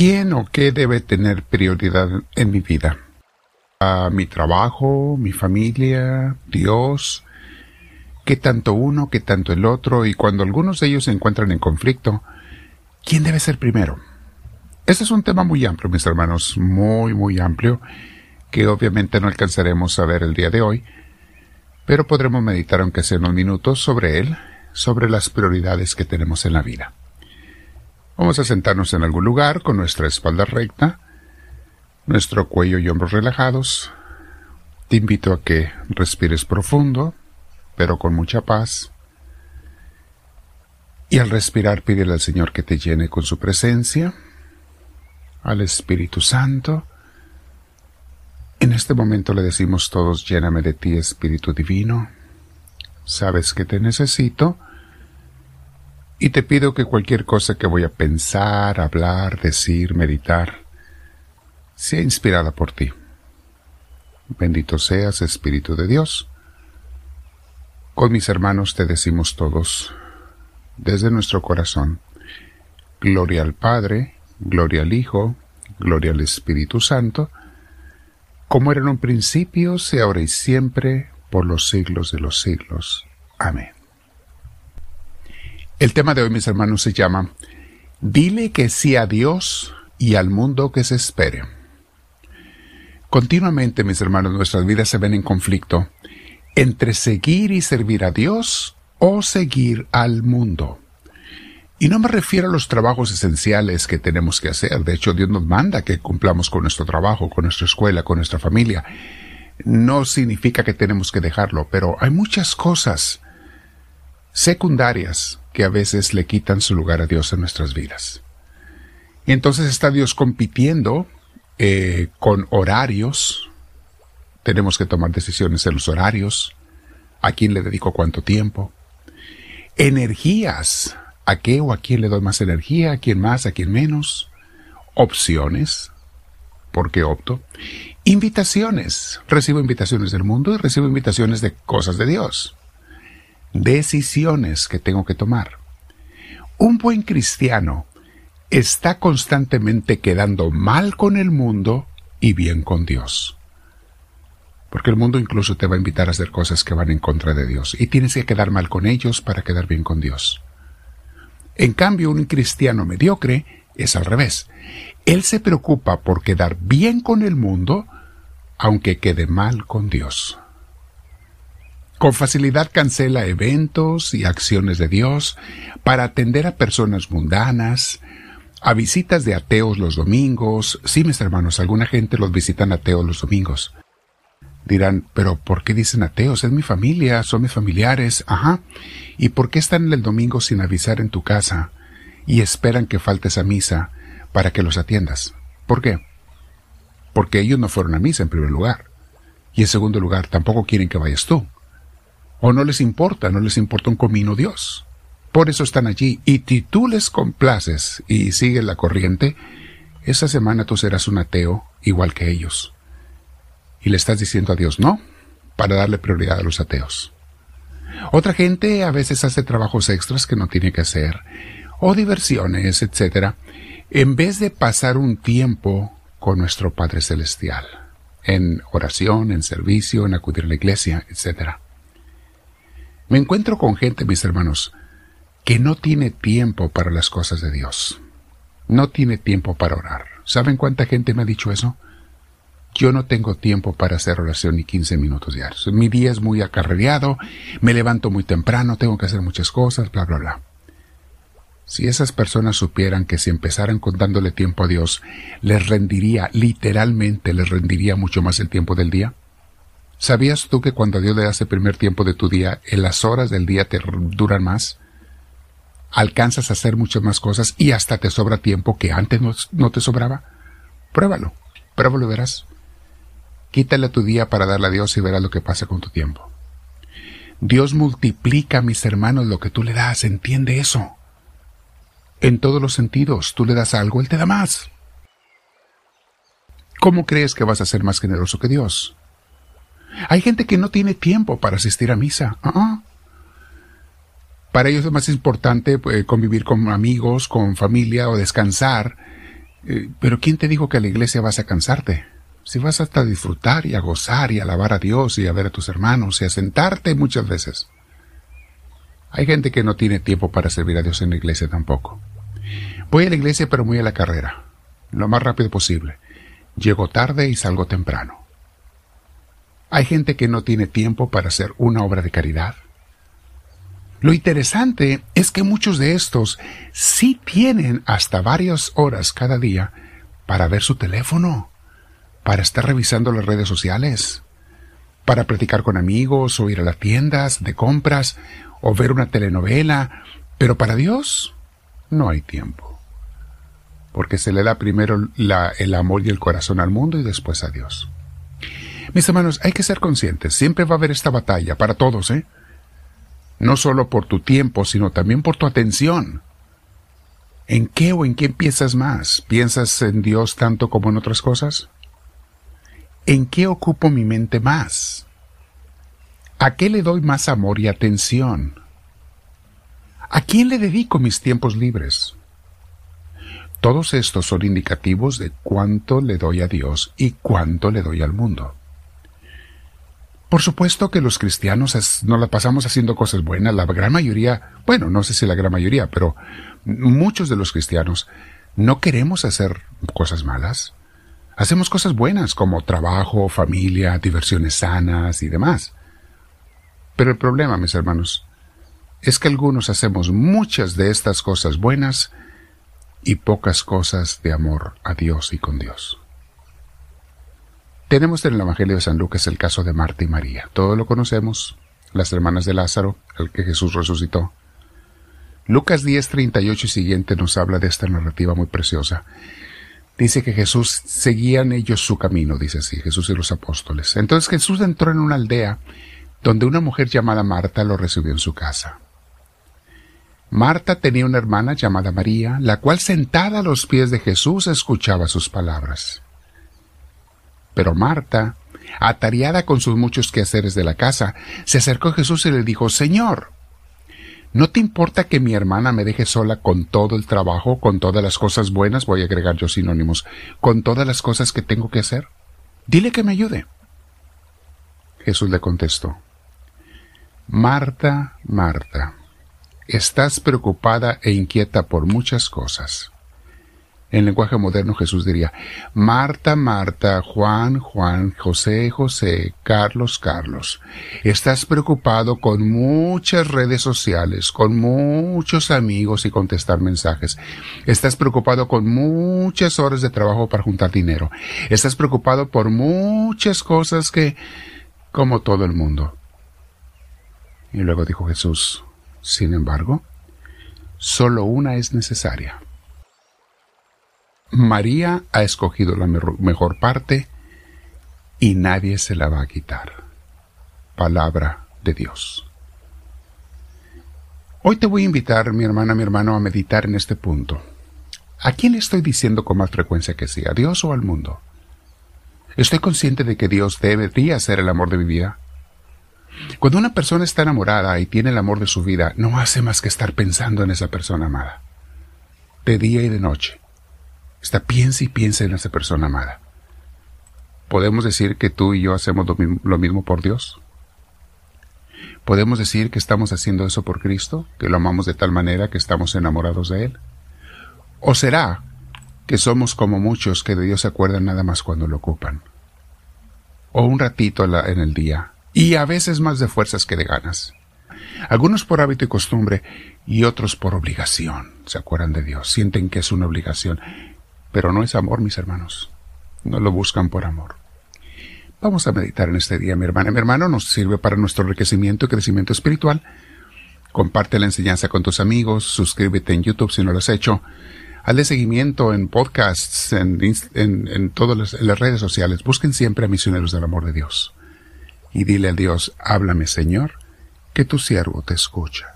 ¿Quién o qué debe tener prioridad en mi vida? ¿A mi trabajo, mi familia, Dios? ¿Qué tanto uno, qué tanto el otro? Y cuando algunos de ellos se encuentran en conflicto, ¿quién debe ser primero? Este es un tema muy amplio, mis hermanos, muy, muy amplio, que obviamente no alcanzaremos a ver el día de hoy, pero podremos meditar aunque sea unos minutos sobre él, sobre las prioridades que tenemos en la vida. Vamos a sentarnos en algún lugar con nuestra espalda recta, nuestro cuello y hombros relajados. Te invito a que respires profundo, pero con mucha paz. Y al respirar pídele al Señor que te llene con su presencia, al Espíritu Santo. En este momento le decimos todos, lléname de ti, Espíritu Divino. Sabes que te necesito y te pido que cualquier cosa que voy a pensar, hablar, decir, meditar, sea inspirada por ti. Bendito seas, Espíritu de Dios. Con mis hermanos te decimos todos, desde nuestro corazón, Gloria al Padre, Gloria al Hijo, Gloria al Espíritu Santo, como era en un principio, sea ahora y siempre, por los siglos de los siglos. Amén. El tema de hoy, mis hermanos, se llama Dile que sí a Dios y al mundo que se espere. Continuamente, mis hermanos, nuestras vidas se ven en conflicto entre seguir y servir a Dios o seguir al mundo. Y no me refiero a los trabajos esenciales que tenemos que hacer. De hecho, Dios nos manda que cumplamos con nuestro trabajo, con nuestra escuela, con nuestra familia. No significa que tenemos que dejarlo, pero hay muchas cosas secundarias que a veces le quitan su lugar a Dios en nuestras vidas. Y entonces está Dios compitiendo eh, con horarios. Tenemos que tomar decisiones en los horarios. ¿A quién le dedico cuánto tiempo? Energías. ¿A qué o a quién le doy más energía? ¿A quién más? ¿A quién menos? Opciones. ¿Por qué opto? Invitaciones. Recibo invitaciones del mundo y recibo invitaciones de cosas de Dios decisiones que tengo que tomar. Un buen cristiano está constantemente quedando mal con el mundo y bien con Dios. Porque el mundo incluso te va a invitar a hacer cosas que van en contra de Dios y tienes que quedar mal con ellos para quedar bien con Dios. En cambio, un cristiano mediocre es al revés. Él se preocupa por quedar bien con el mundo, aunque quede mal con Dios. Con facilidad cancela eventos y acciones de Dios para atender a personas mundanas, a visitas de ateos los domingos. Sí, mis hermanos, alguna gente los visitan ateos los domingos. Dirán, pero ¿por qué dicen ateos? Es mi familia, son mis familiares. Ajá. ¿Y por qué están el domingo sin avisar en tu casa y esperan que faltes a misa para que los atiendas? ¿Por qué? Porque ellos no fueron a misa en primer lugar. Y en segundo lugar, tampoco quieren que vayas tú o no les importa, no les importa un comino Dios. Por eso están allí. Y si tú les complaces y sigues la corriente, esa semana tú serás un ateo igual que ellos. Y le estás diciendo a Dios no, para darle prioridad a los ateos. Otra gente a veces hace trabajos extras que no tiene que hacer, o diversiones, etc., en vez de pasar un tiempo con nuestro Padre Celestial, en oración, en servicio, en acudir a la iglesia, etc. Me encuentro con gente, mis hermanos, que no tiene tiempo para las cosas de Dios. No tiene tiempo para orar. ¿Saben cuánta gente me ha dicho eso? Yo no tengo tiempo para hacer oración ni 15 minutos diarios. Mi día es muy acarreado, me levanto muy temprano, tengo que hacer muchas cosas, bla, bla, bla. Si esas personas supieran que si empezaran con dándole tiempo a Dios, les rendiría, literalmente les rendiría mucho más el tiempo del día, ¿Sabías tú que cuando Dios le das el primer tiempo de tu día, en las horas del día te duran más? Alcanzas a hacer muchas más cosas y hasta te sobra tiempo que antes no, te sobraba. Pruébalo, pruébalo verás. Quítale tu día para darle a Dios y verás lo que pasa con tu tiempo. Dios multiplica, mis hermanos, lo que tú le das, entiende eso. En todos los sentidos, tú le das algo, Él te da más. ¿Cómo crees que vas a ser más generoso que Dios? Hay gente que no tiene tiempo para asistir a misa. Uh-uh. Para ellos es más importante pues, convivir con amigos, con familia o descansar Eh, pero ¿quién te dijo que a la iglesia vas a cansarte? Si vas hasta a disfrutar y a gozar y a alabar a Dios y a ver a tus hermanos y a sentarte muchas veces. Hay gente que no tiene tiempo para servir a Dios en la iglesia tampoco. Voy a la iglesia pero muy a la carrera, lo más rápido posible. Llego tarde y salgo temprano. Hay gente que no tiene tiempo para hacer una obra de caridad. Lo interesante es que muchos de estos sí tienen hasta varias horas cada día para ver su teléfono, para estar revisando las redes sociales, para platicar con amigos o ir a las tiendas de compras o ver una telenovela, pero para Dios no hay tiempo, porque se le da primero el amor y el corazón al mundo y después a Dios. Mis hermanos, hay que ser conscientes, siempre va a haber esta batalla para todos, ¿eh? No solo por tu tiempo, sino también por tu atención. ¿En qué o en qué piensas más? ¿Piensas en Dios tanto como en otras cosas? ¿En qué ocupo mi mente más? ¿A qué le doy más amor y atención? ¿A quién le dedico mis tiempos libres? Todos estos son indicativos de cuánto le doy a Dios y cuánto le doy al mundo. Por supuesto que los cristianos no la pasamos haciendo cosas buenas, la gran mayoría, bueno, no sé si la gran mayoría, pero muchos de los cristianos no queremos hacer cosas malas. Hacemos cosas buenas como trabajo, familia, diversiones sanas y demás. Pero el problema, mis hermanos, es que algunos hacemos muchas de estas cosas buenas y pocas cosas de amor a Dios y con Dios. Tenemos en el Evangelio de San Lucas el caso de Marta y María. Todos lo conocemos, las hermanas de Lázaro, al que Jesús resucitó. Lucas 10, 38 y siguiente nos habla de esta narrativa muy preciosa. Dice que Jesús seguían ellos su camino, dice así, Jesús y los apóstoles. Entonces Jesús entró en una aldea donde una mujer llamada Marta lo recibió en su casa. Marta tenía una hermana llamada María, la cual sentada a los pies de Jesús escuchaba sus palabras. Pero Marta, atareada con sus muchos quehaceres de la casa, se acercó a Jesús y le dijo, Señor, ¿no te importa que mi hermana me deje sola con todo el trabajo, con todas las cosas buenas, voy a agregar yo sinónimos, con todas las cosas que tengo que hacer? Dile que me ayude. Jesús le contestó, Marta, Marta, estás preocupada e inquieta por muchas cosas. En lenguaje moderno Jesús diría, Marta, Marta, Juan, Juan, José, José, Carlos, Carlos, estás preocupado con muchas redes sociales, con muchos amigos y contestar mensajes. Estás preocupado con muchas horas de trabajo para juntar dinero. Estás preocupado por muchas cosas que, como todo el mundo. Y luego dijo Jesús, sin embargo, solo una es necesaria. María ha escogido la mejor parte y nadie se la va a quitar. Palabra de Dios. Hoy te voy a invitar, mi hermana, mi hermano, a meditar en este punto. ¿A quién le estoy diciendo con más frecuencia que sí? ¿A Dios o al mundo? ¿Estoy consciente de que Dios debería ser el amor de mi vida? Cuando una persona está enamorada y tiene el amor de su vida, no hace más que estar pensando en esa persona amada, de día y de noche. Está piensa y piensa en esa persona amada. ¿Podemos decir que tú y yo hacemos lo mismo por Dios? ¿Podemos decir que estamos haciendo eso por Cristo? ¿Que lo amamos de tal manera que estamos enamorados de Él? ¿O será que somos como muchos que de Dios se acuerdan nada más cuando lo ocupan? ¿O un ratito en el día? Y a veces más de fuerzas que de ganas. Algunos por hábito y costumbre y otros por obligación. Se acuerdan de Dios, sienten que es una obligación. Pero no es amor, mis hermanos. No lo buscan por amor. Vamos a meditar en este día, mi hermana. Mi hermano nos sirve para nuestro enriquecimiento y crecimiento espiritual. Comparte la enseñanza con tus amigos, suscríbete en YouTube si no lo has hecho. Hazle seguimiento en podcasts, en, en, todas las, las redes sociales. Busquen siempre a misioneros del amor de Dios. Y dile a Dios, háblame Señor, que tu siervo te escucha.